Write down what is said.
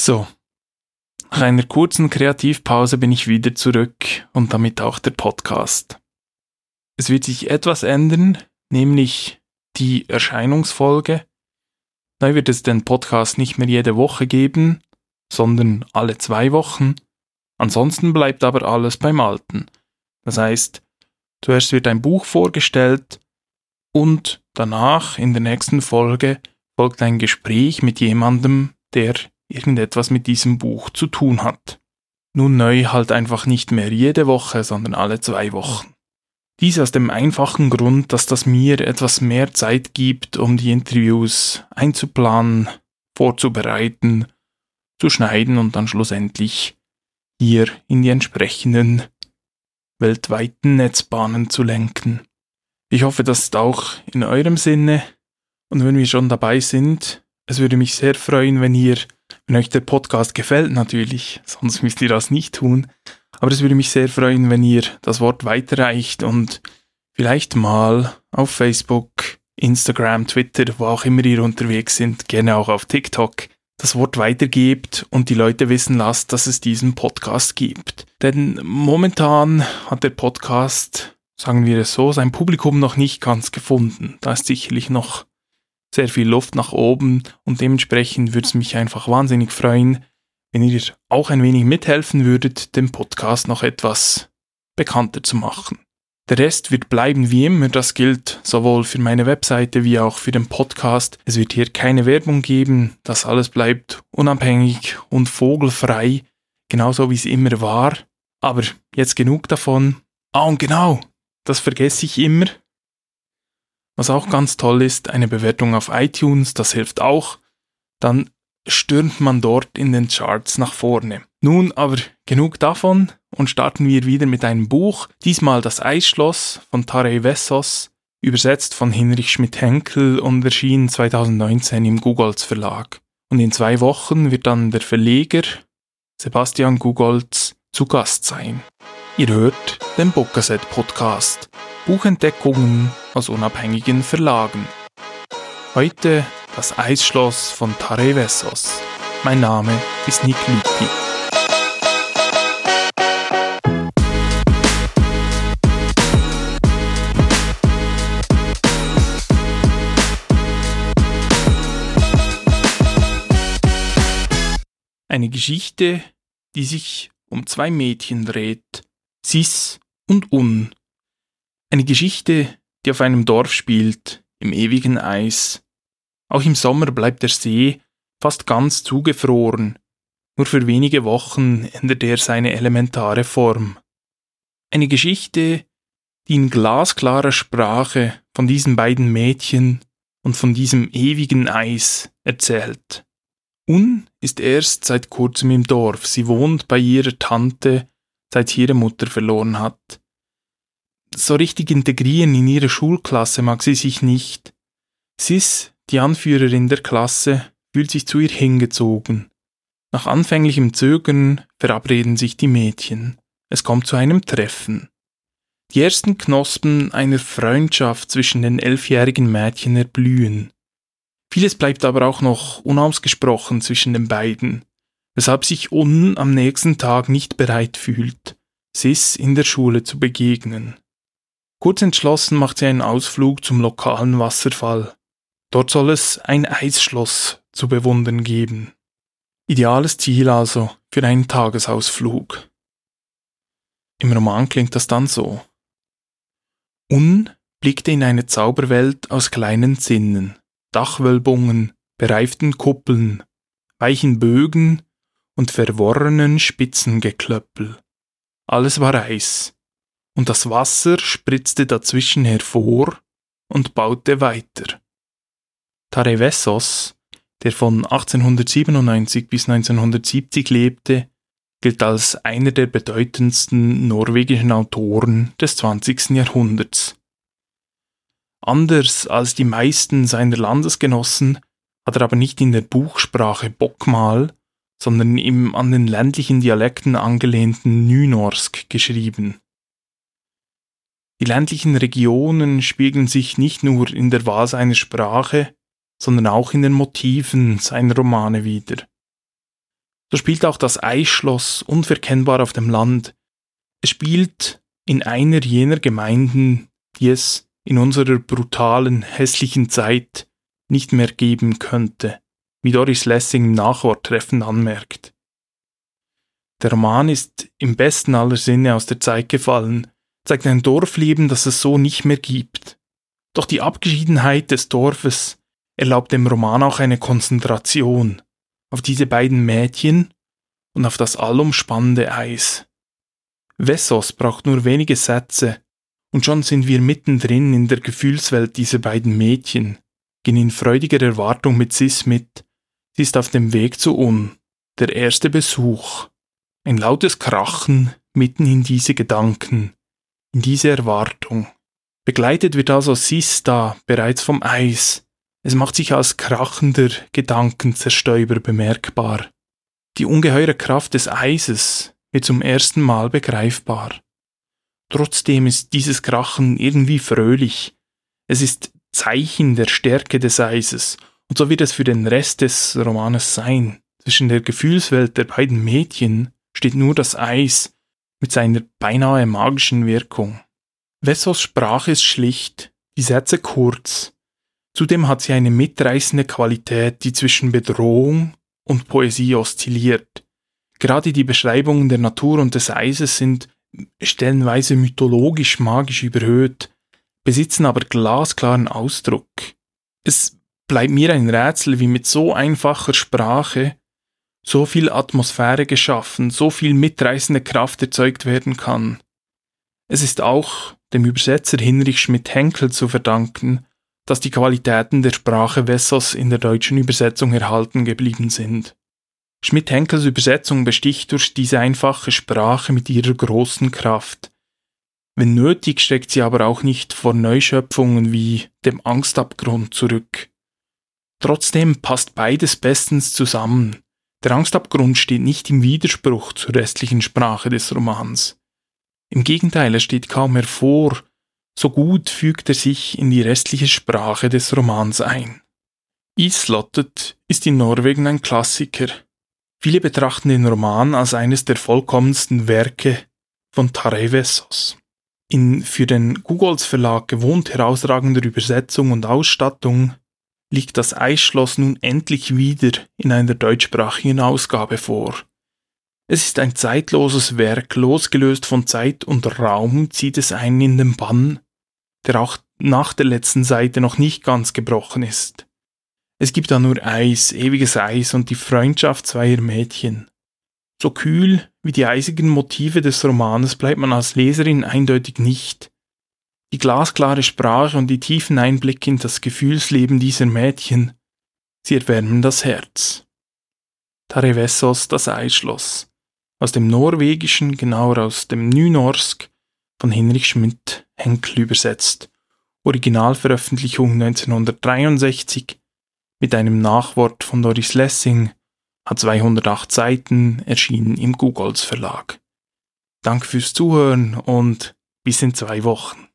So, nach einer kurzen Kreativpause bin ich wieder zurück und damit auch der Podcast. Es wird sich etwas ändern, nämlich die Erscheinungsfolge. Neu wird es den Podcast nicht mehr jede Woche geben, sondern alle zwei Wochen. Ansonsten bleibt aber alles beim Alten. Das heißt, zuerst wird ein Buch vorgestellt und danach in der nächsten Folge folgt ein Gespräch mit jemandem, der irgendetwas mit diesem Buch zu tun hat. Nun neu halt einfach nicht mehr jede Woche, sondern alle zwei Wochen. Dies aus dem einfachen Grund, dass das mir etwas mehr Zeit gibt, um die Interviews einzuplanen, vorzubereiten, zu schneiden und dann schlussendlich hier in die entsprechenden weltweiten Netzbahnen zu lenken. Ich hoffe, das ist auch in eurem Sinne. Und wenn wir schon dabei sind, es würde mich sehr freuen, wenn ihr, wenn euch der Podcast gefällt natürlich, sonst müsst ihr das nicht tun, aber es würde mich sehr freuen, wenn ihr das Wort weiterreicht und vielleicht mal auf Facebook, Instagram, Twitter, wo auch immer ihr unterwegs sind, gerne auch auf TikTok, das Wort weitergebt und die Leute wissen lasst, dass es diesen Podcast gibt. Denn momentan hat der Podcast, sagen wir es so, sein Publikum noch nicht ganz gefunden. Da ist sicherlich noch sehr viel Luft nach oben und dementsprechend würde es mich einfach wahnsinnig freuen, wenn ihr auch ein wenig mithelfen würdet, den Podcast noch etwas bekannter zu machen. Der Rest wird bleiben wie immer, das gilt sowohl für meine Webseite wie auch für den Podcast. Es wird hier keine Werbung geben, das alles bleibt unabhängig und vogelfrei, genauso wie es immer war. Aber jetzt genug davon. Ah, und genau, das vergesse ich immer. Was auch ganz toll ist, eine Bewertung auf iTunes, das hilft auch. Dann stürmt man dort in den Charts nach vorne. Nun aber genug davon und starten wir wieder mit einem Buch, diesmal Das Eisschloss von Tarei Vessos, übersetzt von Hinrich Schmidt-Henkel und erschienen 2019 im Gugolz Verlag. Und in zwei Wochen wird dann der Verleger Sebastian Gugolz zu Gast sein. Ihr hört den Bockaset Podcast. Buchentdeckungen aus unabhängigen Verlagen. Heute das Eisschloss von Tarevessos. Mein Name ist Nick Lüthi. Eine Geschichte, die sich um zwei Mädchen dreht, Sis und Un, eine Geschichte, die auf einem Dorf spielt, im ewigen Eis. Auch im Sommer bleibt der See fast ganz zugefroren. Nur für wenige Wochen ändert er seine elementare Form. Eine Geschichte, die in glasklarer Sprache von diesen beiden Mädchen und von diesem ewigen Eis erzählt. Un ist erst seit kurzem im Dorf. Sie wohnt bei ihrer Tante, seit sie ihre Mutter verloren hat so richtig integrieren in ihre Schulklasse mag sie sich nicht. Sis, die Anführerin der Klasse, fühlt sich zu ihr hingezogen. Nach anfänglichem Zögern verabreden sich die Mädchen. Es kommt zu einem Treffen. Die ersten Knospen einer Freundschaft zwischen den elfjährigen Mädchen erblühen. Vieles bleibt aber auch noch unausgesprochen zwischen den beiden, weshalb sich Un am nächsten Tag nicht bereit fühlt, Sis in der Schule zu begegnen. Kurz entschlossen macht sie einen Ausflug zum lokalen Wasserfall. Dort soll es ein Eisschloss zu bewundern geben. Ideales Ziel also für einen Tagesausflug. Im Roman klingt das dann so. Un blickte in eine Zauberwelt aus kleinen Zinnen, Dachwölbungen, bereiften Kuppeln, weichen Bögen und verworrenen Spitzengeklöppel. Alles war Eis, und das Wasser spritzte dazwischen hervor und baute weiter. Tarevessos, der von 1897 bis 1970 lebte, gilt als einer der bedeutendsten norwegischen Autoren des 20. Jahrhunderts. Anders als die meisten seiner Landesgenossen hat er aber nicht in der Buchsprache Bockmal, sondern im an den ländlichen Dialekten angelehnten Nynorsk geschrieben. Die ländlichen Regionen spiegeln sich nicht nur in der Wahl seiner Sprache, sondern auch in den Motiven seiner Romane wider. so spielt auch das Eisschloss unverkennbar auf dem Land. Es spielt in einer jener Gemeinden, die es in unserer brutalen, hässlichen Zeit nicht mehr geben könnte, wie Doris Lessing im Nachwort treffend anmerkt. Der Roman ist im besten aller Sinne aus der Zeit gefallen, zeigt ein Dorfleben, das es so nicht mehr gibt. Doch die Abgeschiedenheit des Dorfes erlaubt dem Roman auch eine Konzentration auf diese beiden Mädchen und auf das allumspannende Eis. Vessos braucht nur wenige Sätze, und schon sind wir mittendrin in der Gefühlswelt dieser beiden Mädchen, gehen in freudiger Erwartung mit Sis mit. Sie ist auf dem Weg zu Un, der erste Besuch. Ein lautes Krachen mitten in diese Gedanken, in diese Erwartung. Begleitet wird also Sis da bereits vom Eis. Es macht sich als krachender Gedankenzerstäuber bemerkbar. Die ungeheure Kraft des Eises wird zum ersten Mal begreifbar. Trotzdem ist dieses Krachen irgendwie fröhlich. Es ist Zeichen der Stärke des Eises, und so wird es für den Rest des Romanes sein. Zwischen der Gefühlswelt der beiden Mädchen steht nur das Eis mit seiner beinahe magischen Wirkung. Vessos Sprache ist schlicht, die Sätze kurz. Zudem hat sie eine mitreißende Qualität, die zwischen Bedrohung und Poesie oszilliert. Gerade die Beschreibungen der Natur und des Eises sind stellenweise mythologisch magisch überhöht, besitzen aber glasklaren Ausdruck. Es bleibt mir ein Rätsel, wie mit so einfacher Sprache so viel Atmosphäre geschaffen, so viel mitreißende Kraft erzeugt werden kann. Es ist auch dem Übersetzer Hinrich Schmidt-Henkel zu verdanken, dass die Qualitäten der Sprache Wessos in der deutschen Übersetzung erhalten geblieben sind. Schmidt-Henkels Übersetzung besticht durch diese einfache Sprache mit ihrer großen Kraft. Wenn nötig steckt sie aber auch nicht vor Neuschöpfungen wie dem Angstabgrund zurück. Trotzdem passt beides bestens zusammen. Der Angstabgrund steht nicht im Widerspruch zur restlichen Sprache des Romans. Im Gegenteil, er steht kaum hervor, so gut fügt er sich in die restliche Sprache des Romans ein. Islottet ist in Norwegen ein Klassiker. Viele betrachten den Roman als eines der vollkommensten Werke von Tarei Vessos. In für den Googles Verlag gewohnt herausragender Übersetzung und Ausstattung liegt das Eisschloss nun endlich wieder in einer deutschsprachigen Ausgabe vor. Es ist ein zeitloses Werk, losgelöst von Zeit und Raum zieht es einen in den Bann, der auch nach der letzten Seite noch nicht ganz gebrochen ist. Es gibt da nur Eis, ewiges Eis und die Freundschaft zweier Mädchen. So kühl wie die eisigen Motive des Romanes bleibt man als Leserin eindeutig nicht. Die glasklare Sprache und die tiefen Einblicke in das Gefühlsleben dieser Mädchen, sie erwärmen das Herz. Tarevessos das Eisschloss. Aus dem Norwegischen, genauer aus dem Nynorsk, von Hinrich Schmidt Henkel übersetzt. Originalveröffentlichung 1963 mit einem Nachwort von Doris Lessing, hat 208 Seiten, erschienen im Googles Verlag. Danke fürs Zuhören und bis in zwei Wochen.